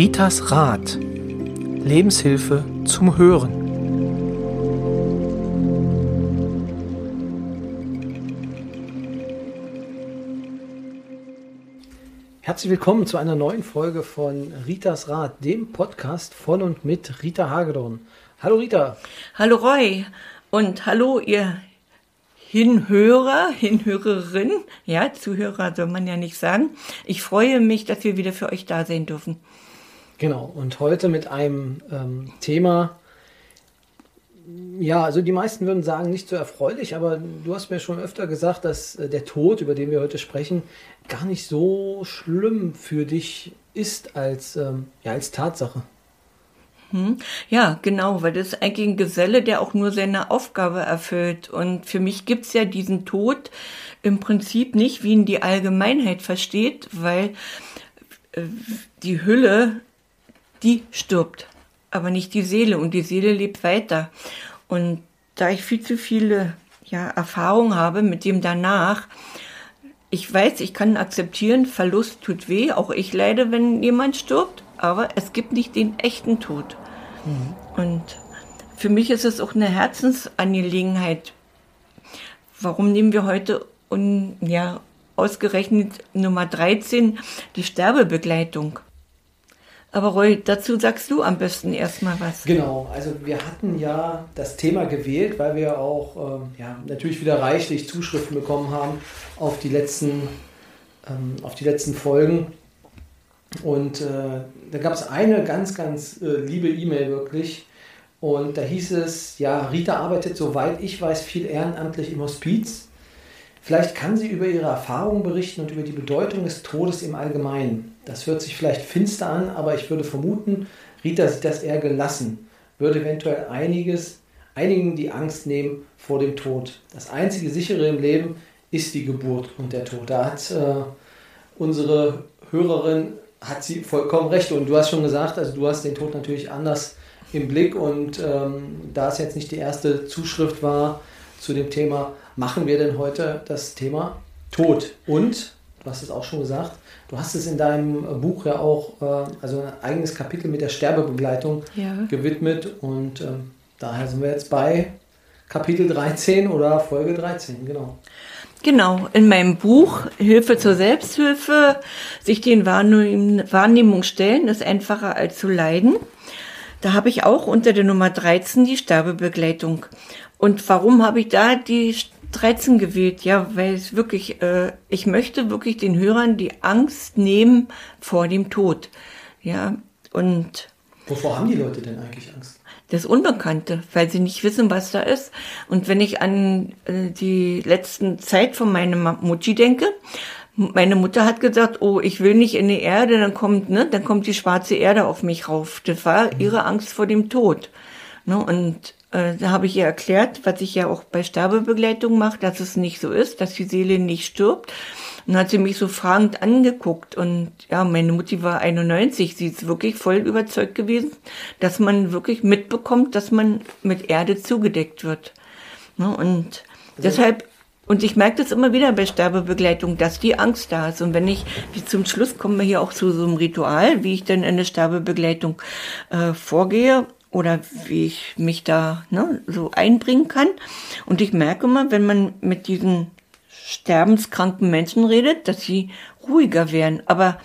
Ritas Rat. Lebenshilfe zum Hören. Herzlich willkommen zu einer neuen Folge von Ritas Rat, dem Podcast von und mit Rita Hagedorn. Hallo Rita. Hallo Roy und hallo ihr Hinhörer, Hinhörerin, ja, Zuhörer soll man ja nicht sagen. Ich freue mich, dass wir wieder für euch da sein dürfen. Genau, und heute mit einem ähm, Thema, ja, also die meisten würden sagen, nicht so erfreulich, aber du hast mir schon öfter gesagt, dass äh, der Tod, über den wir heute sprechen, gar nicht so schlimm für dich ist als, ähm, ja, als Tatsache. Hm? Ja, genau, weil das ist eigentlich ein Geselle, der auch nur seine Aufgabe erfüllt. Und für mich gibt's ja diesen Tod im Prinzip nicht, wie ihn die Allgemeinheit versteht, weil äh, die Hülle, die stirbt, aber nicht die Seele und die Seele lebt weiter. Und da ich viel zu viele ja, Erfahrungen habe mit dem danach, ich weiß, ich kann akzeptieren, Verlust tut weh, auch ich leide, wenn jemand stirbt, aber es gibt nicht den echten Tod. Mhm. Und für mich ist es auch eine Herzensangelegenheit. Warum nehmen wir heute und ja ausgerechnet Nummer 13 die Sterbebegleitung? Aber Roy, dazu sagst du am besten erstmal was. Genau, also wir hatten ja das Thema gewählt, weil wir auch ähm, ja, natürlich wieder reichlich Zuschriften bekommen haben auf die letzten, ähm, auf die letzten Folgen. Und äh, da gab es eine ganz, ganz äh, liebe E-Mail wirklich. Und da hieß es, ja, Rita arbeitet, soweit ich weiß, viel ehrenamtlich im Hospiz. Vielleicht kann sie über ihre Erfahrungen berichten und über die Bedeutung des Todes im Allgemeinen. Das hört sich vielleicht finster an, aber ich würde vermuten, Rita sieht das eher gelassen, würde eventuell einiges, einigen die Angst nehmen vor dem Tod. Das einzige sichere im Leben ist die Geburt und der Tod. Da hat äh, unsere Hörerin hat sie vollkommen recht. Und du hast schon gesagt, also du hast den Tod natürlich anders im Blick. Und ähm, da es jetzt nicht die erste Zuschrift war zu dem Thema, machen wir denn heute das Thema Tod? Und, du hast es auch schon gesagt, du hast es in deinem Buch ja auch, äh, also ein eigenes Kapitel mit der Sterbebegleitung ja. gewidmet. Und ähm, daher sind wir jetzt bei Kapitel 13 oder Folge 13, genau. Genau, in meinem Buch Hilfe zur Selbsthilfe, sich den Wahrnehmungen stellen, ist einfacher als zu leiden. Da habe ich auch unter der Nummer 13 die Sterbebegleitung. Und warum habe ich da die 13 gewählt? Ja, weil es wirklich, äh, ich möchte wirklich den Hörern die Angst nehmen vor dem Tod. Ja, und. Wovor haben die Leute denn eigentlich Angst? das Unbekannte, weil sie nicht wissen, was da ist. Und wenn ich an äh, die letzten Zeit von meiner Mutti denke, meine Mutter hat gesagt, oh, ich will nicht in die Erde, dann kommt, ne, dann kommt die schwarze Erde auf mich rauf. Das war mhm. ihre Angst vor dem Tod. Ne, und da habe ich ihr erklärt, was ich ja auch bei Sterbebegleitung mache, dass es nicht so ist, dass die Seele nicht stirbt, und hat sie mich so fragend angeguckt. Und ja, meine Mutti war 91. Sie ist wirklich voll überzeugt gewesen, dass man wirklich mitbekommt, dass man mit Erde zugedeckt wird. Ne? Und also, deshalb, und ich merke das immer wieder bei Sterbebegleitung, dass die Angst da ist. Und wenn ich, wie zum Schluss kommen wir hier auch zu so einem Ritual, wie ich dann in der Sterbebegleitung äh, vorgehe oder wie ich mich da ne, so einbringen kann. Und ich merke immer, wenn man mit diesen sterbenskranken Menschen redet, dass sie ruhiger werden. Aber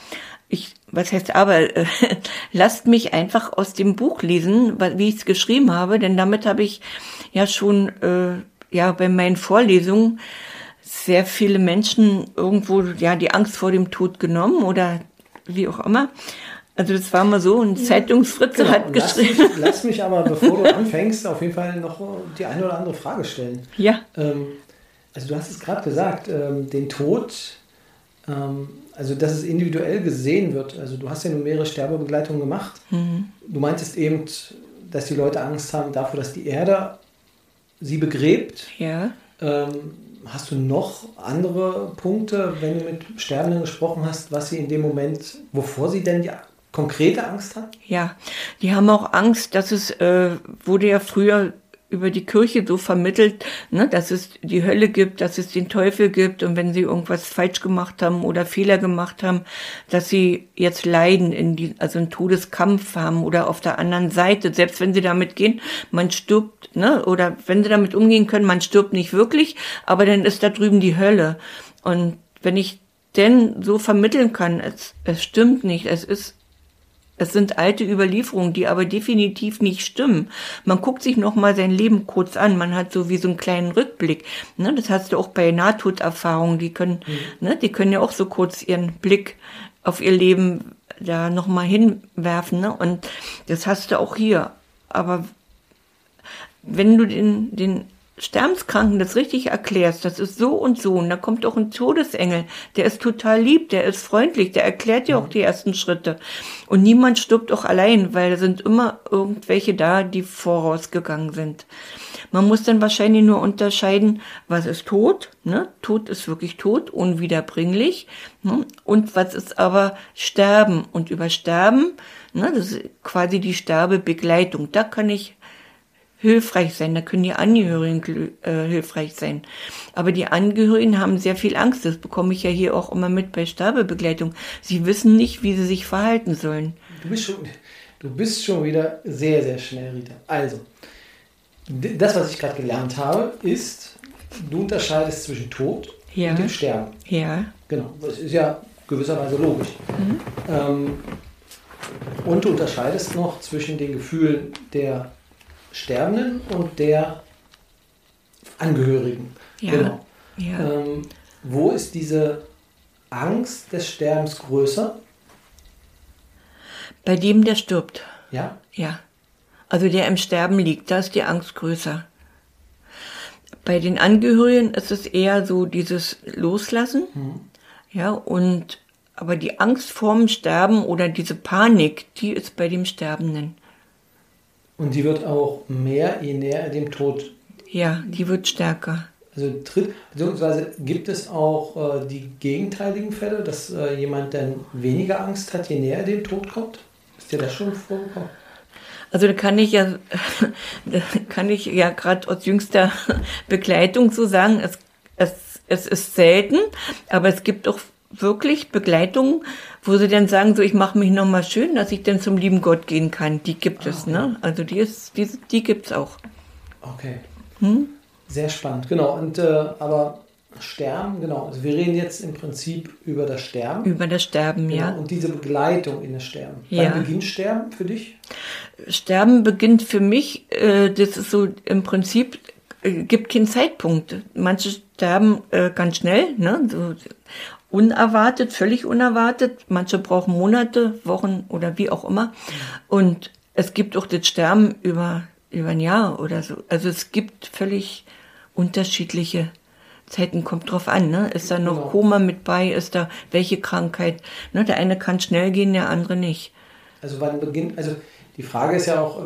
ich, was heißt aber, lasst mich einfach aus dem Buch lesen, wie ich es geschrieben habe, denn damit habe ich ja schon äh, ja bei meinen Vorlesungen sehr viele Menschen irgendwo ja die Angst vor dem Tod genommen oder wie auch immer. Also das war mal so, ein Zeitungsfritze genau. hat geschrieben. Lass mich, lass mich aber, bevor du anfängst, auf jeden Fall noch die eine oder andere Frage stellen. Ja. Ähm, also du hast es gerade gesagt, ähm, den Tod, ähm, also dass es individuell gesehen wird. Also du hast ja nur mehrere Sterbebegleitungen gemacht. Mhm. Du meintest eben, dass die Leute Angst haben davor, dass die Erde sie begräbt. Ja. Ähm, hast du noch andere Punkte, wenn du mit Sterbenden gesprochen hast, was sie in dem Moment, wovor sie denn die konkrete Angst haben? Ja, die haben auch Angst, dass es äh, wurde ja früher über die Kirche so vermittelt, ne, dass es die Hölle gibt, dass es den Teufel gibt und wenn sie irgendwas falsch gemacht haben oder Fehler gemacht haben, dass sie jetzt leiden, in die, also einen Todeskampf haben oder auf der anderen Seite, selbst wenn sie damit gehen, man stirbt, ne, oder wenn sie damit umgehen können, man stirbt nicht wirklich, aber dann ist da drüben die Hölle. Und wenn ich denn so vermitteln kann, es, es stimmt nicht, es ist es sind alte Überlieferungen, die aber definitiv nicht stimmen. Man guckt sich noch mal sein Leben kurz an. Man hat so wie so einen kleinen Rückblick. Ne, das hast du auch bei Nahtoderfahrungen. Die können, mhm. ne, die können ja auch so kurz ihren Blick auf ihr Leben da noch mal hinwerfen. Ne? Und das hast du auch hier. Aber wenn du den, den Sterbenskranken das richtig erklärst, das ist so und so, und da kommt auch ein Todesengel, der ist total lieb, der ist freundlich, der erklärt dir auch die ersten Schritte. Und niemand stirbt auch allein, weil da sind immer irgendwelche da, die vorausgegangen sind. Man muss dann wahrscheinlich nur unterscheiden, was ist tot, ne? Tod ist wirklich tot, unwiederbringlich, ne? und was ist aber Sterben. Und über Sterben, ne, das ist quasi die Sterbebegleitung, da kann ich hilfreich sein, da können die Angehörigen äh, hilfreich sein. Aber die Angehörigen haben sehr viel Angst, das bekomme ich ja hier auch immer mit bei Sterbebegleitung. Sie wissen nicht, wie sie sich verhalten sollen. Du bist schon, du bist schon wieder sehr, sehr schnell, Rita. Also, das, was ich gerade gelernt habe, ist, du unterscheidest zwischen Tod ja. und dem Sterben. Ja. Genau, das ist ja gewisserweise logisch. Mhm. Ähm, und du unterscheidest noch zwischen den Gefühlen der Sterbenden und der Angehörigen. Ja. Genau. Ja. Ähm, wo ist diese Angst des Sterbens größer? Bei dem, der stirbt. Ja? Ja. Also der im Sterben liegt, da ist die Angst größer. Bei den Angehörigen ist es eher so dieses Loslassen. Mhm. Ja, und aber die Angst vorm Sterben oder diese Panik, die ist bei dem Sterbenden. Und die wird auch mehr, je näher er dem Tod. Ja, die wird stärker. Also tritt, beziehungsweise gibt es auch äh, die gegenteiligen Fälle, dass äh, jemand dann weniger Angst hat, je näher er dem Tod kommt? Ist dir das schon vorgekommen? Also da kann ich ja, kann ich ja gerade aus jüngster Begleitung so sagen, es, es, es ist selten, aber es gibt auch wirklich Begleitungen, wo sie dann sagen, so ich mache mich nochmal schön, dass ich dann zum lieben Gott gehen kann. Die gibt ah, es, ne? Also die ist, die, die gibt es auch. Okay. Hm? Sehr spannend, genau. Und äh, aber Sterben, genau. Also wir reden jetzt im Prinzip über das Sterben. Über das Sterben, genau. ja. Und diese Begleitung in das Sterben. Ja. Wann beginnt Sterben für dich? Sterben beginnt für mich, äh, das ist so im Prinzip, äh, gibt keinen Zeitpunkt. Manche sterben äh, ganz schnell, ne? So, unerwartet, völlig unerwartet. Manche brauchen Monate, Wochen oder wie auch immer. Und es gibt auch das Sterben über, über ein Jahr oder so. Also es gibt völlig unterschiedliche Zeiten, kommt drauf an, ne? Ist da noch genau. Koma mit bei? Ist da welche Krankheit? Ne? Der eine kann schnell gehen, der andere nicht. Also wann beginnt, also die Frage ist ja auch,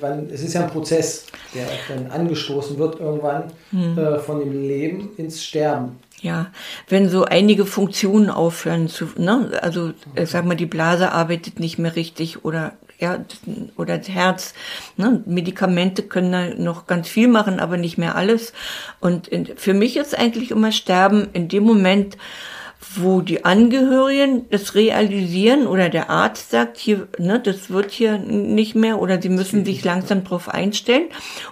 wann, es ist ja ein Prozess, der dann angestoßen wird irgendwann hm. äh, von dem Leben ins Sterben. Ja, wenn so einige Funktionen aufhören zu, ne, also ich sag mal, die Blase arbeitet nicht mehr richtig oder ja, oder das Herz, ne, Medikamente können da noch ganz viel machen, aber nicht mehr alles. Und in, für mich ist eigentlich immer Sterben in dem Moment, wo die Angehörigen das realisieren oder der Arzt sagt, hier, ne, das wird hier nicht mehr oder sie müssen sich langsam drauf einstellen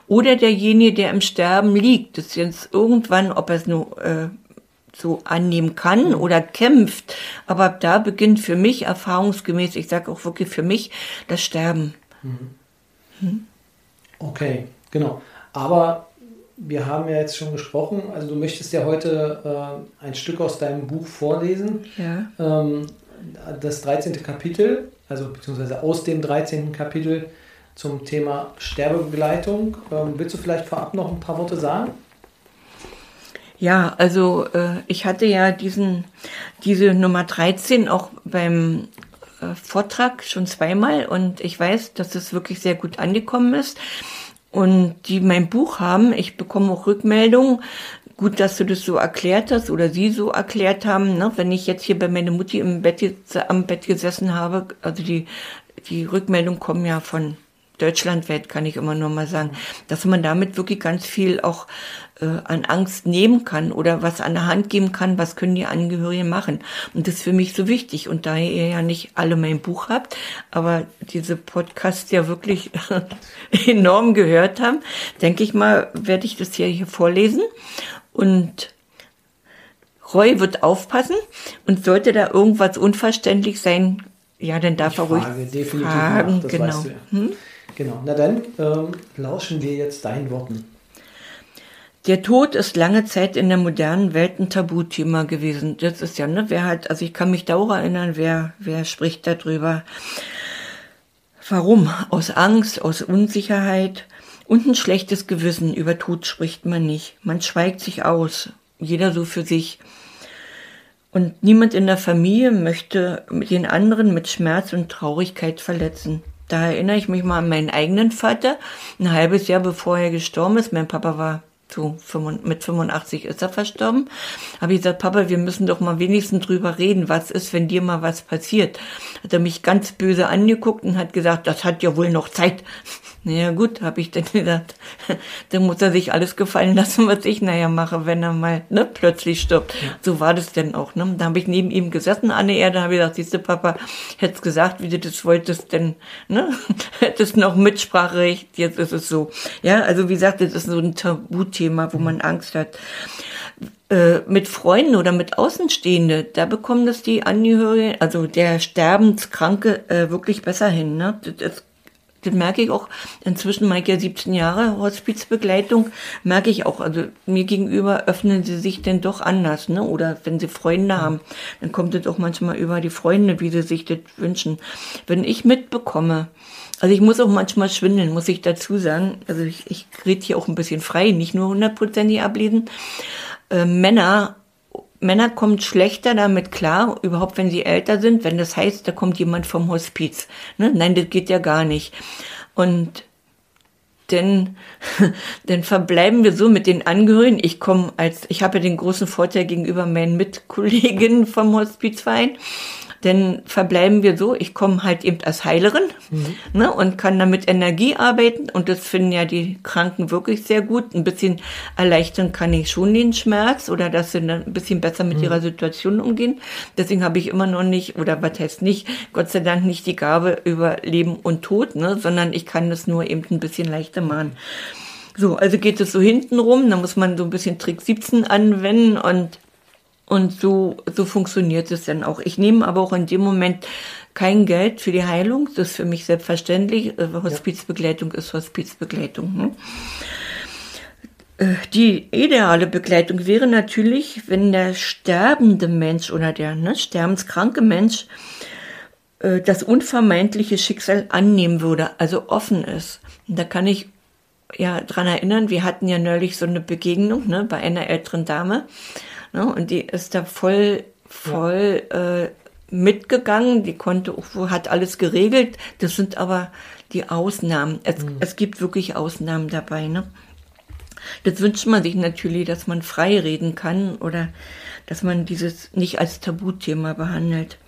oder derjenige, der im Sterben liegt, das jetzt irgendwann, ob er es nur äh, so annehmen kann oder kämpft. Aber da beginnt für mich erfahrungsgemäß, ich sage auch wirklich für mich, das Sterben. Hm? Okay, genau. Aber wir haben ja jetzt schon gesprochen, also du möchtest ja heute äh, ein Stück aus deinem Buch vorlesen. Ja. Ähm, das 13. Kapitel, also beziehungsweise aus dem 13. Kapitel zum Thema Sterbebegleitung. Ähm, willst du vielleicht vorab noch ein paar Worte sagen? Ja, also äh, ich hatte ja diesen, diese Nummer 13 auch beim äh, Vortrag schon zweimal und ich weiß, dass es wirklich sehr gut angekommen ist. Und die mein Buch haben, ich bekomme auch Rückmeldungen. Gut, dass du das so erklärt hast oder sie so erklärt haben. Ne? Wenn ich jetzt hier bei meiner Mutti im Bett, am Bett gesessen habe, also die, die Rückmeldungen kommen ja von deutschlandweit kann ich immer nur mal sagen, dass man damit wirklich ganz viel auch an Angst nehmen kann oder was an der Hand geben kann, was können die Angehörigen machen. Und das ist für mich so wichtig. Und da ihr ja nicht alle mein Buch habt, aber diese Podcasts ja wirklich enorm gehört haben, denke ich mal, werde ich das hier, hier vorlesen. Und Roy wird aufpassen und sollte da irgendwas unverständlich sein, ja, dann darf ich er ruhig definitiv fragen. Nach, genau. Ja. Hm? Genau. Na dann ähm, lauschen wir jetzt deinen Worten. Der Tod ist lange Zeit in der modernen Welt ein Tabuthema gewesen. Das ist ja, ne, wer hat, also ich kann mich da auch erinnern, wer, wer spricht darüber. Warum? Aus Angst, aus Unsicherheit und ein schlechtes Gewissen. Über Tod spricht man nicht. Man schweigt sich aus. Jeder so für sich. Und niemand in der Familie möchte den anderen mit Schmerz und Traurigkeit verletzen. Da erinnere ich mich mal an meinen eigenen Vater. Ein halbes Jahr bevor er gestorben ist. Mein Papa war so mit 85 ist er verstorben. Habe ich gesagt, Papa, wir müssen doch mal wenigstens drüber reden, was ist, wenn dir mal was passiert. Hat er mich ganz böse angeguckt und hat gesagt, das hat ja wohl noch Zeit. Naja gut, habe ich dann gedacht, dann muss er sich alles gefallen lassen, was ich nachher mache, wenn er mal ne, plötzlich stirbt. So war das denn auch. Ne? Da habe ich neben ihm gesessen an der Erde, habe ich gesagt, siehst du, Papa, hättest gesagt, wie du das wolltest, denn ne? hättest noch Mitspracherecht, jetzt ist es so. Ja, also wie gesagt, das ist so ein Tabuthema, wo man Angst hat äh, mit Freunden oder mit Außenstehende, da bekommen das die Angehörigen, also der Sterbenskranke, äh, wirklich besser hin. Ne? Das das merke ich auch, inzwischen mache ich ja 17 Jahre Hospizbegleitung, merke ich auch, also mir gegenüber öffnen sie sich denn doch anders, ne? Oder wenn sie Freunde haben, dann kommt es auch manchmal über die Freunde, wie sie sich das wünschen. Wenn ich mitbekomme, also ich muss auch manchmal schwindeln, muss ich dazu sagen. Also ich, ich rede hier auch ein bisschen frei, nicht nur hundertprozentig ablesen. Äh, Männer Männer kommen schlechter damit klar, überhaupt wenn sie älter sind, wenn das heißt, da kommt jemand vom Hospiz. Ne? Nein, das geht ja gar nicht. Und denn dann verbleiben wir so mit den Angehörigen. Ich komme als, ich habe ja den großen Vorteil gegenüber meinen Mitkolleginnen vom Hospizverein dann verbleiben wir so, ich komme halt eben als Heilerin mhm. ne, und kann damit Energie arbeiten und das finden ja die Kranken wirklich sehr gut. Ein bisschen erleichtern kann ich schon den Schmerz oder dass sie dann ein bisschen besser mit mhm. ihrer Situation umgehen. Deswegen habe ich immer noch nicht, oder was heißt nicht, Gott sei Dank nicht die Gabe über Leben und Tod, ne, sondern ich kann das nur eben ein bisschen leichter machen. So, also geht es so hinten rum, da muss man so ein bisschen Trick 17 anwenden und und so, so funktioniert es dann auch. Ich nehme aber auch in dem Moment kein Geld für die Heilung. Das ist für mich selbstverständlich. Äh, Hospizbegleitung ist Hospizbegleitung. Ne? Äh, die ideale Begleitung wäre natürlich, wenn der sterbende Mensch oder der ne, sterbenskranke Mensch äh, das unvermeidliche Schicksal annehmen würde, also offen ist. Und da kann ich ja dran erinnern, wir hatten ja neulich so eine Begegnung ne, bei einer älteren Dame Ne? Und die ist da voll, voll ja. äh, mitgegangen. Die konnte, hat alles geregelt. Das sind aber die Ausnahmen. Es, mhm. es gibt wirklich Ausnahmen dabei. Ne? Das wünscht man sich natürlich, dass man frei reden kann oder dass man dieses nicht als Tabuthema behandelt.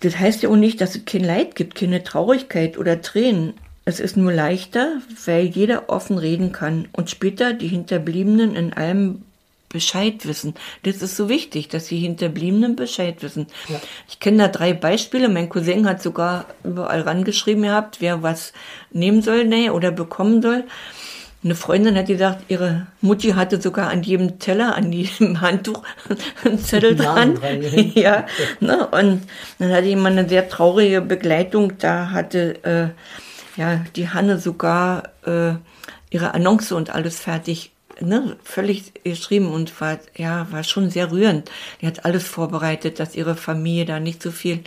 Das heißt ja auch nicht, dass es kein Leid gibt, keine Traurigkeit oder Tränen. Es ist nur leichter, weil jeder offen reden kann und später die Hinterbliebenen in allem Bescheid wissen. Das ist so wichtig, dass die Hinterbliebenen Bescheid wissen. Ja. Ich kenne da drei Beispiele. Mein Cousin hat sogar überall rangeschrieben gehabt, wer was nehmen soll nee, oder bekommen soll. Eine Freundin hat gesagt, ihre Mutti hatte sogar an jedem Teller, an jedem Handtuch einen Zettel dran. dran ja, ne? Und dann hatte jemand eine sehr traurige Begleitung. Da hatte äh, ja die Hanne sogar äh, ihre Annonce und alles fertig ne, völlig geschrieben und war, ja, war schon sehr rührend. Die hat alles vorbereitet, dass ihre Familie da nicht so viel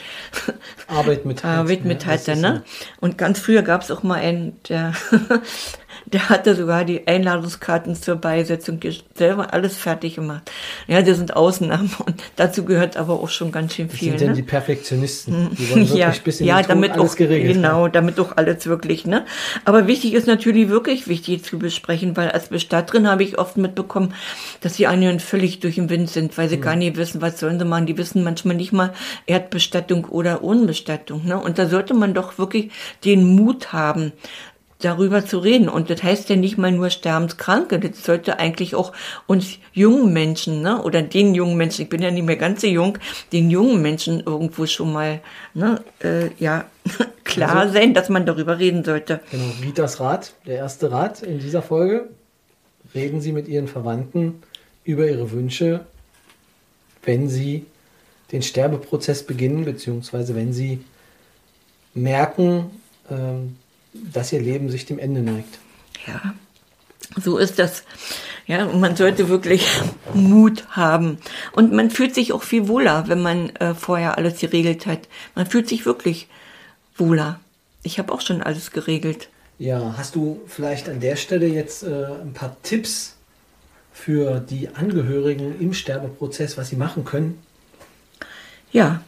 Arbeit mit Arbeit mit hatte, ne? Und ganz früher gab es auch mal einen, der Der hatte sogar die Einladungskarten zur Beisetzung selber alles fertig gemacht. Ja, das sind Ausnahmen und dazu gehört aber auch schon ganz schön viel. Das sind ne? denn die Perfektionisten, die wollen wirklich ja, bis in ja, damit alles auch, geregelt genau, haben. damit auch alles wirklich, ne? Aber wichtig ist natürlich wirklich wichtig zu besprechen, weil als Bestatterin habe ich oft mitbekommen, dass die anderen völlig durch den Wind sind, weil sie Mhm. gar nicht wissen, was sollen sie machen. Die wissen manchmal nicht mal Erdbestattung oder Unbestattung, ne? Und da sollte man doch wirklich den Mut haben, darüber zu reden. Und das heißt ja nicht mal nur Sterbenskranke, das sollte eigentlich auch uns jungen Menschen, ne, oder den jungen Menschen, ich bin ja nicht mehr ganz so jung, den jungen Menschen irgendwo schon mal, ne, äh, ja, klar Also- sein, dass man darüber reden sollte. Genau, Ritas Rat, der erste Rat in dieser Folge. Reden Sie mit Ihren Verwandten über Ihre Wünsche, wenn Sie den Sterbeprozess beginnen, beziehungsweise wenn Sie merken, ähm, dass Ihr Leben sich dem Ende neigt. Ja, so ist das. Ja, und man sollte wirklich Mut haben. Und man fühlt sich auch viel wohler, wenn man äh, vorher alles geregelt hat. Man fühlt sich wirklich wohler. Ich habe auch schon alles geregelt. Ja, hast du vielleicht an der Stelle jetzt äh, ein paar Tipps für die Angehörigen im Sterbeprozess, was sie machen können? Ja.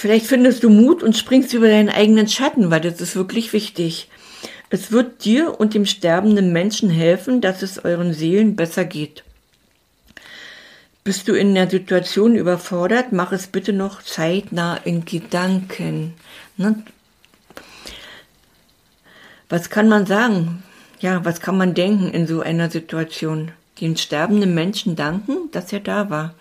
Vielleicht findest du Mut und springst über deinen eigenen Schatten, weil das ist wirklich wichtig. Es wird dir und dem sterbenden Menschen helfen, dass es euren Seelen besser geht. Bist du in der Situation überfordert, mach es bitte noch zeitnah in Gedanken. Ne? Was kann man sagen? Ja, was kann man denken in so einer Situation? Den sterbenden Menschen danken, dass er da war.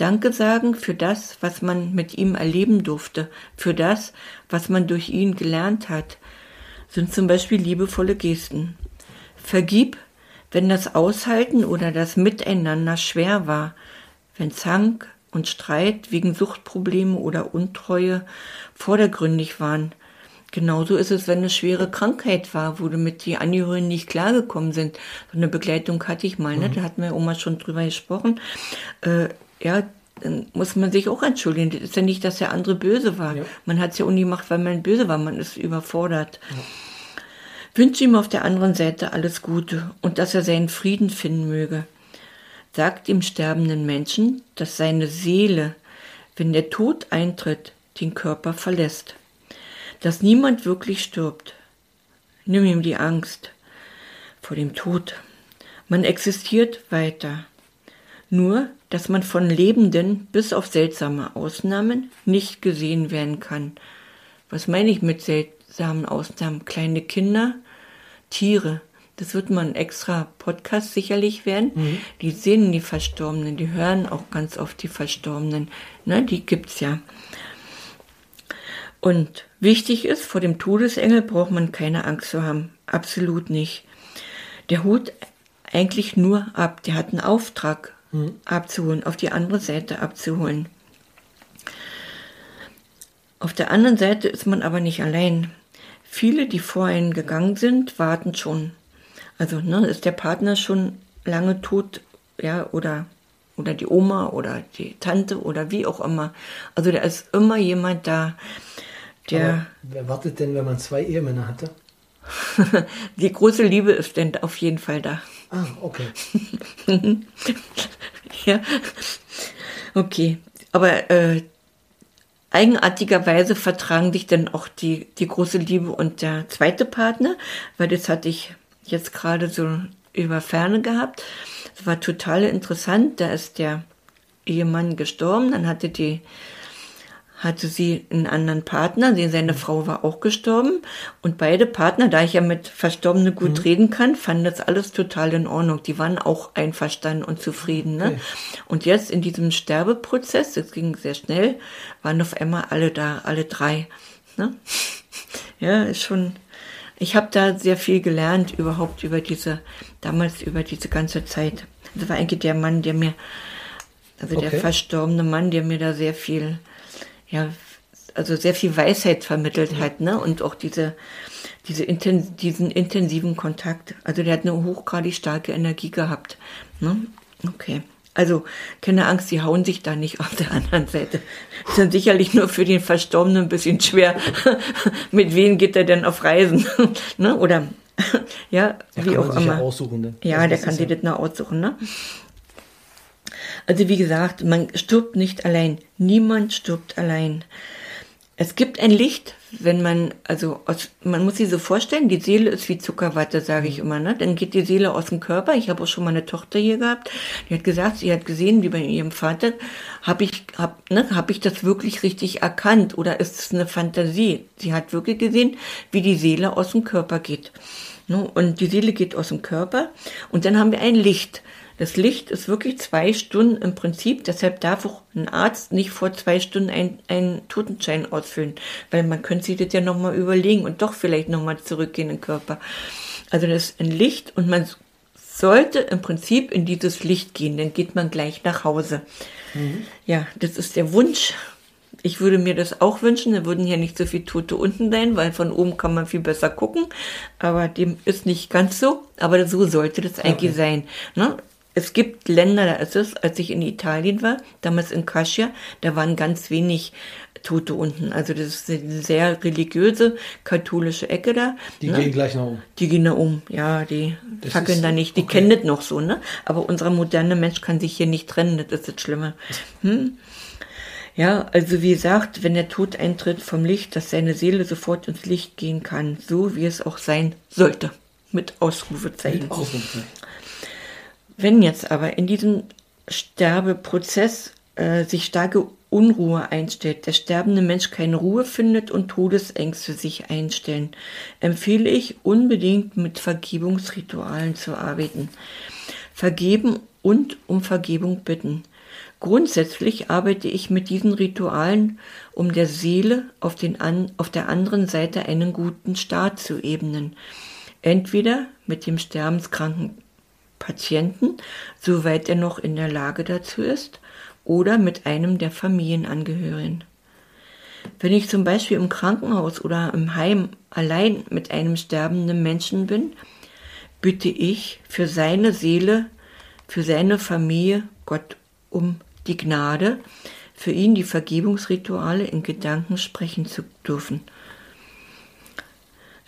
Danke sagen für das, was man mit ihm erleben durfte, für das, was man durch ihn gelernt hat, sind zum Beispiel liebevolle Gesten. Vergib, wenn das Aushalten oder das Miteinander schwer war, wenn Zank und Streit wegen Suchtprobleme oder Untreue vordergründig waren. Genauso ist es, wenn eine schwere Krankheit war, wo du mit die Angehörigen nicht klargekommen sind. So eine Begleitung hatte ich mal, ne? Da hatten wir Oma schon drüber gesprochen. Äh, ja, dann muss man sich auch entschuldigen. Das ist ja nicht, dass der andere böse war. Ja. Man hat es ja auch nie gemacht, weil man böse war. Man ist überfordert. Wünsche ihm auf der anderen Seite alles Gute und dass er seinen Frieden finden möge. Sagt dem sterbenden Menschen, dass seine Seele, wenn der Tod eintritt, den Körper verlässt. Dass niemand wirklich stirbt. Nimm ihm die Angst vor dem Tod. Man existiert weiter. Nur, dass man von Lebenden bis auf seltsame Ausnahmen nicht gesehen werden kann. Was meine ich mit seltsamen Ausnahmen? Kleine Kinder, Tiere. Das wird mal ein extra Podcast sicherlich werden. Die sehen die Verstorbenen, die hören auch ganz oft die Verstorbenen. Ne, die gibt's ja. Und wichtig ist, vor dem Todesengel braucht man keine Angst zu haben. Absolut nicht. Der holt eigentlich nur ab. Der hat einen Auftrag abzuholen, auf die andere Seite abzuholen. Auf der anderen Seite ist man aber nicht allein. Viele, die vor einen gegangen sind, warten schon. Also ne, ist der Partner schon lange tot, ja, oder, oder die Oma oder die Tante oder wie auch immer. Also da ist immer jemand da, der Aber wer wartet denn, wenn man zwei Ehemänner hatte? die große Liebe ist denn auf jeden Fall da. Ah, okay. Ja, okay. Aber äh, eigenartigerweise vertragen sich dann auch die, die große Liebe und der zweite Partner, weil das hatte ich jetzt gerade so über Ferne gehabt. Das war total interessant. Da ist der Ehemann gestorben, dann hatte die hatte sie einen anderen Partner, seine Frau war auch gestorben und beide Partner, da ich ja mit Verstorbenen gut reden kann, fanden das alles total in Ordnung. Die waren auch einverstanden und zufrieden. Ne? Okay. Und jetzt in diesem Sterbeprozess, das ging sehr schnell, waren auf einmal alle da, alle drei. Ne? Ja, ist schon. Ich habe da sehr viel gelernt überhaupt über diese, damals über diese ganze Zeit. Das war eigentlich der Mann, der mir, also der Okay. verstorbene Mann, der mir da sehr viel, ja, also sehr viel Weisheit vermittelt hat, ne? Und auch diese, diese inten diesen intensiven Kontakt. Also der hat eine hochgradig starke Energie gehabt. Ne? Okay. Also keine Angst, die hauen sich da nicht auf der anderen Seite. Ist dann sicherlich nur für den Verstorbenen ein bisschen schwer. Mit wem geht er denn auf Reisen? ne? Oder ja, Da wie auch sich immer. ja aussuchen. Ne? Ja, der das kann sich das noch aussuchen, ne? Also wie gesagt, man stirbt nicht allein. Niemand stirbt allein. Es gibt ein Licht, wenn man, also aus, man muss sich so vorstellen, die Seele ist wie Zuckerwatte, sage ich immer. Ne? Dann geht die Seele aus dem Körper. Ich habe auch schon mal eine Tochter hier gehabt, die hat gesagt, sie hat gesehen, wie bei ihrem Vater, habe ich, hab, ne, hab ich das wirklich richtig erkannt oder ist es eine Fantasie? Sie hat wirklich gesehen, wie die Seele aus dem Körper geht. Ne? Und die Seele geht aus dem Körper und dann haben wir ein Licht. Das Licht ist wirklich zwei Stunden im Prinzip, deshalb darf auch ein Arzt nicht vor zwei Stunden ein- einen Totenschein ausfüllen, weil man könnte sich das ja nochmal überlegen und doch vielleicht nochmal zurückgehen in den Körper. Also das ist ein Licht und man sollte im Prinzip in dieses Licht gehen, dann geht man gleich nach Hause. Ja, das ist der Wunsch. Ich würde mir das auch wünschen, da würden hier nicht so viele Tote unten sein, weil von oben kann man viel besser gucken. Aber dem ist nicht ganz so. Aber so sollte das eigentlich sein. Ne? Es gibt Länder, da ist es, als ich in Italien war, damals in Cascia, da waren ganz wenig Tote unten. Also das ist eine sehr religiöse, katholische Ecke da. Die ne? gehen gleich nach oben. Die gehen da um, ja, die Das fackeln ist- da nicht. Die okay. kennen das noch so, ne? Aber unser moderner Mensch kann sich hier nicht trennen, das ist das Schlimme. Hm? Ja, also wie gesagt, wenn der Tod eintritt vom Licht, dass seine Seele sofort ins Licht gehen kann, so wie es auch sein sollte. Mit Ausrufezeichen. Ausrufezeichen. Wenn jetzt aber in diesem Sterbeprozess äh, sich starke Unruhe einstellt, der sterbende Mensch keine Ruhe findet und Todesängste sich einstellen, empfehle ich unbedingt mit Vergebungsritualen zu arbeiten. Vergeben und um Vergebung bitten. Grundsätzlich arbeite ich mit diesen Ritualen, um der Seele auf, den an, auf der anderen Seite einen guten Start zu ebnen. Entweder mit dem sterbenskranken Patienten, soweit er noch in der Lage dazu ist, oder mit einem der Familienangehörigen. Wenn ich zum Beispiel im Krankenhaus oder im Heim allein mit einem sterbenden Menschen bin, bitte ich für seine Seele, für seine Familie Gott um die Gnade, für ihn die Vergebungsrituale in Gedanken sprechen zu dürfen.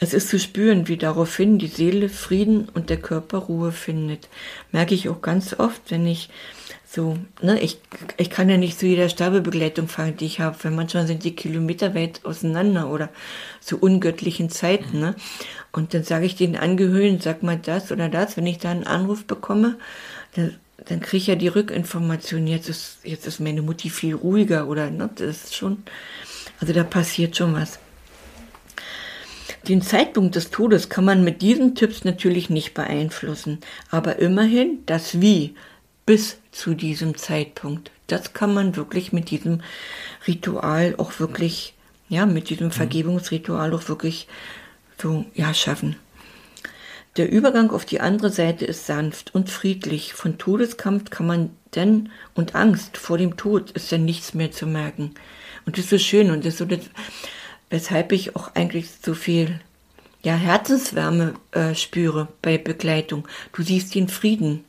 Es ist zu spüren, wie daraufhin die Seele Frieden und der Körper Ruhe findet. Merke ich auch ganz oft, wenn ich so, ne, ich, ich kann ja nicht zu jeder Sterbebegleitung fahren, die ich habe, weil manchmal sind die Kilometer weit auseinander oder zu ungöttlichen Zeiten, ne. Und dann sage ich den Angehörigen, sag mal das oder das, wenn ich da einen Anruf bekomme, dann, dann kriege ich ja die Rückinformation, jetzt ist, jetzt ist meine Mutti viel ruhiger oder, ne, das ist schon, also da passiert schon was. Den Zeitpunkt des Todes kann man mit diesen Tipps natürlich nicht beeinflussen, aber immerhin das Wie bis zu diesem Zeitpunkt, das kann man wirklich mit diesem Ritual auch wirklich, ja, mit diesem Vergebungsritual auch wirklich so, ja, schaffen. Der Übergang auf die andere Seite ist sanft und friedlich. Von Todeskampf kann man denn und Angst vor dem Tod ist ja nichts mehr zu merken. Und das ist so schön und das ist so das, weshalb ich auch eigentlich so viel ja, Herzenswärme äh, spüre bei Begleitung. Du siehst den Frieden.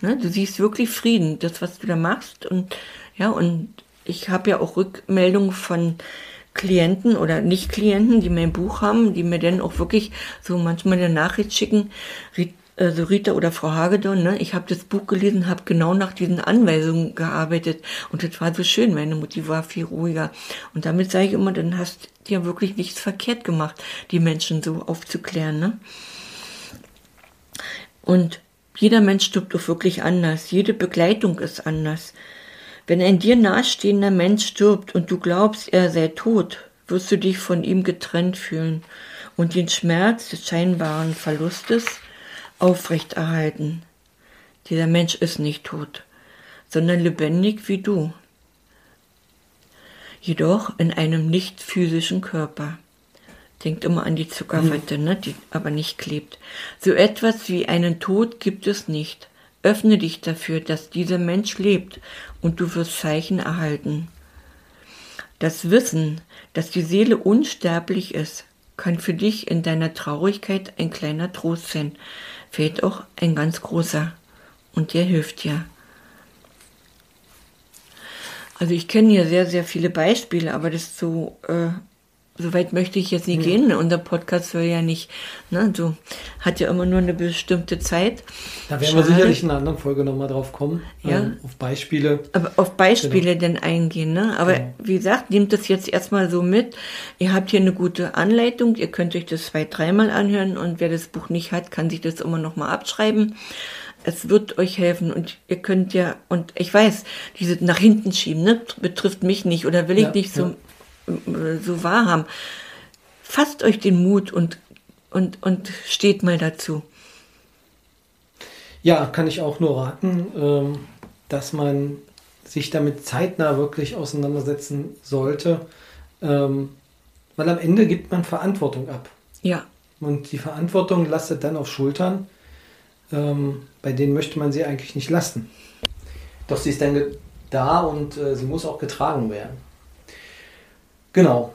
Ne? Du siehst wirklich Frieden, das, was du da machst. Und ja, und ich habe ja auch Rückmeldungen von Klienten oder Nicht-Klienten, die mein Buch haben, die mir dann auch wirklich so manchmal eine Nachricht schicken, also Rita oder Frau Hagedorn, ne? ich habe das Buch gelesen, habe genau nach diesen Anweisungen gearbeitet und das war so schön, meine Mutti war viel ruhiger. Und damit sage ich immer, dann hast du ja wirklich nichts verkehrt gemacht, die Menschen so aufzuklären. Ne? Und jeder Mensch stirbt auch wirklich anders, jede Begleitung ist anders. Wenn ein dir nahestehender Mensch stirbt und du glaubst, er sei tot, wirst du dich von ihm getrennt fühlen und den Schmerz des scheinbaren Verlustes aufrechterhalten. Dieser Mensch ist nicht tot, sondern lebendig wie du, jedoch in einem nicht physischen Körper. Denkt immer an die Zuckerwatte, ne, die aber nicht klebt. So etwas wie einen Tod gibt es nicht. Öffne dich dafür, dass dieser Mensch lebt und du wirst Zeichen erhalten. Das Wissen, dass die Seele unsterblich ist, kann für dich in deiner Traurigkeit ein kleiner Trost sein, fehlt auch ein ganz großer und der hilft dir. Also ich kenne hier sehr, sehr viele Beispiele, aber das so, äh, so weit möchte ich jetzt nicht mhm. gehen. Unser Podcast soll ja nicht, ne, so hat ja immer nur eine bestimmte Zeit. Da werden Schade. wir sicherlich in einer anderen Folge nochmal drauf kommen. Ja. Ähm, auf Beispiele. Aber auf Beispiele genau. denn eingehen, ne? Aber genau. wie gesagt, nehmt das jetzt erstmal so mit. Ihr habt hier eine gute Anleitung. Ihr könnt euch das zwei, dreimal anhören und wer das Buch nicht hat, kann sich das immer nochmal abschreiben. Es wird euch helfen und ihr könnt ja, und ich weiß, diese nach hinten schieben, ne, betrifft mich nicht oder will ich ja, nicht so so wahrhaben. Fasst euch den Mut und, und, und steht mal dazu. Ja, kann ich auch nur raten, ähm, dass man sich damit zeitnah wirklich auseinandersetzen sollte, ähm, weil am Ende gibt man Verantwortung ab. Ja. Und die Verantwortung lastet dann auf Schultern, ähm, bei denen möchte man sie eigentlich nicht lasten. Doch sie ist dann da und äh, sie muss auch getragen werden. Genau.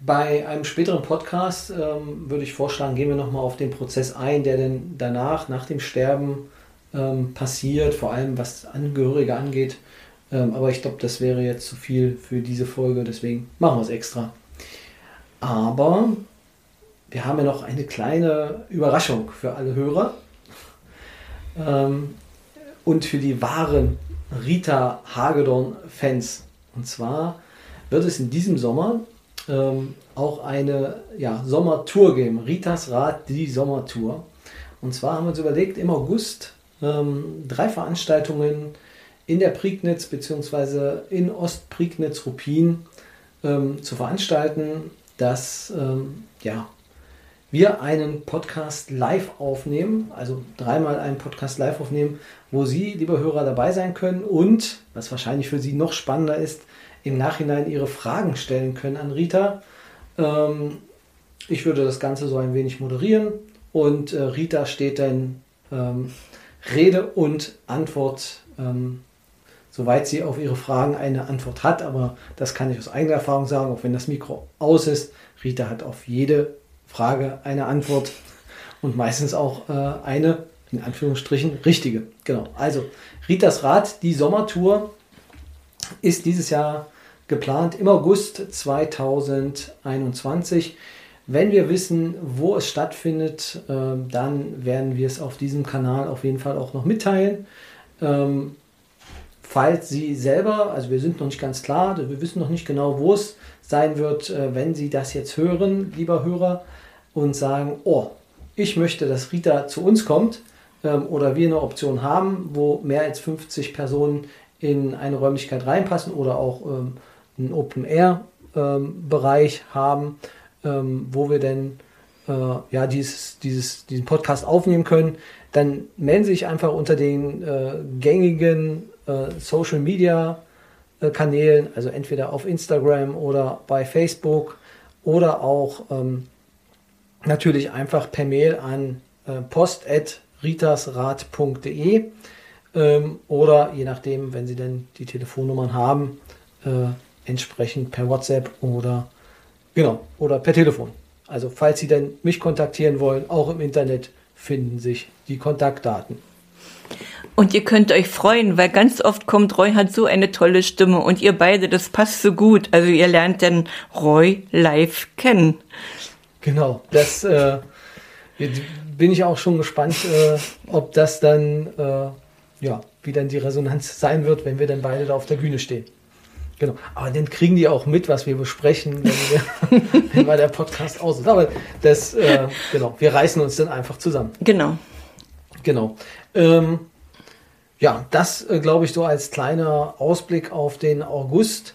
Bei einem späteren Podcast ähm, würde ich vorschlagen, gehen wir nochmal auf den Prozess ein, der denn danach, nach dem Sterben ähm, passiert, vor allem was Angehörige angeht. Ähm, aber ich glaube, das wäre jetzt zu viel für diese Folge, deswegen machen wir es extra. Aber wir haben ja noch eine kleine Überraschung für alle Hörer ähm, und für die wahren Rita Hagedorn-Fans. Und zwar wird es in diesem Sommer ähm, auch eine ja, Sommertour geben. Ritas Rad, die Sommertour. Und zwar haben wir uns überlegt, im August ähm, drei Veranstaltungen in der Prignitz bzw. in Ostprignitz-Ruppin ähm, zu veranstalten, dass ähm, ja, wir einen Podcast live aufnehmen, also dreimal einen Podcast live aufnehmen, wo Sie, liebe Hörer, dabei sein können und, was wahrscheinlich für Sie noch spannender ist, im Nachhinein ihre Fragen stellen können an Rita. Ähm, ich würde das Ganze so ein wenig moderieren und äh, Rita steht dann ähm, Rede und Antwort, ähm, soweit sie auf ihre Fragen eine Antwort hat. Aber das kann ich aus eigener Erfahrung sagen, auch wenn das Mikro aus ist. Rita hat auf jede Frage eine Antwort und meistens auch äh, eine, in Anführungsstrichen, richtige. Genau. Also Ritas Rat, die Sommertour ist dieses Jahr geplant im August 2021. Wenn wir wissen, wo es stattfindet, ähm, dann werden wir es auf diesem Kanal auf jeden Fall auch noch mitteilen. Ähm, falls Sie selber, also wir sind noch nicht ganz klar, wir wissen noch nicht genau, wo es sein wird, äh, wenn Sie das jetzt hören, lieber Hörer, und sagen, oh, ich möchte, dass Rita zu uns kommt ähm, oder wir eine Option haben, wo mehr als 50 Personen in eine Räumlichkeit reinpassen oder auch einen Open-Air-Bereich haben, ähm, wo wir denn äh, ja, dieses, dieses, diesen Podcast aufnehmen können, dann melden Sie sich einfach unter den äh, gängigen äh, Social Media Kanälen, also entweder auf Instagram oder bei Facebook oder auch ähm, natürlich einfach per Mail an post.ritasrat.de ähm, oder je nachdem, wenn Sie denn die Telefonnummern haben, entsprechend per WhatsApp oder genau oder per Telefon. Also falls Sie denn mich kontaktieren wollen, auch im Internet finden sich die Kontaktdaten. Und ihr könnt euch freuen, weil ganz oft kommt Roy hat so eine tolle Stimme und ihr beide, das passt so gut. Also ihr lernt dann Roy live kennen. Genau, das äh, bin ich auch schon gespannt, äh, ob das dann, äh, ja, wie dann die Resonanz sein wird, wenn wir dann beide da auf der Bühne stehen. Genau. Aber dann kriegen die auch mit, was wir besprechen, wenn, wir, wenn der Podcast aus ist. Aber das, äh, genau, wir reißen uns dann einfach zusammen. Genau. Genau. Ähm, ja, das äh, glaube ich so als kleiner Ausblick auf den August.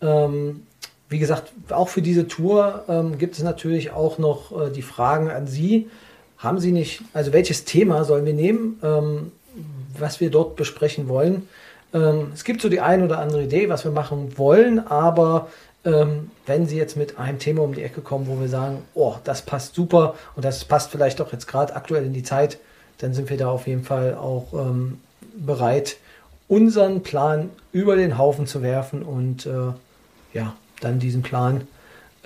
Ähm, wie gesagt, auch für diese Tour ähm, gibt es natürlich auch noch äh, die Fragen an Sie. Haben Sie nicht, also welches Thema sollen wir nehmen, ähm, was wir dort besprechen wollen? Ähm, es gibt so die ein oder andere Idee, was wir machen wollen, aber ähm, wenn Sie jetzt mit einem Thema um die Ecke kommen, wo wir sagen, oh, das passt super und das passt vielleicht auch jetzt gerade aktuell in die Zeit, dann sind wir da auf jeden Fall auch ähm, bereit, unseren Plan über den Haufen zu werfen und äh, ja, dann diesen Plan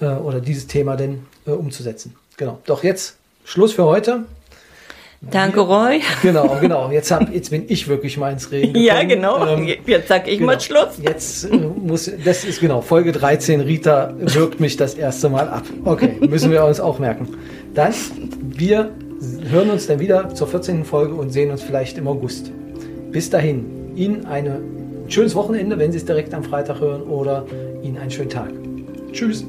äh, oder dieses Thema denn äh, umzusetzen. Genau. Doch jetzt Schluss für heute. Danke, Roy. Genau, genau. Jetzt, hab, jetzt bin ich wirklich mal ins Reden gekommen. Ja, genau. Ähm, jetzt sag ich genau. mal Schluss. Jetzt äh, muss, das ist genau, Folge 13, Rita wirkt mich das erste Mal ab. Okay, müssen wir uns auch merken. Dann, wir hören uns dann wieder zur 14. Folge und sehen uns vielleicht im August. Bis dahin, Ihnen ein schönes Wochenende, wenn Sie es direkt am Freitag hören, oder Ihnen einen schönen Tag. Tschüss.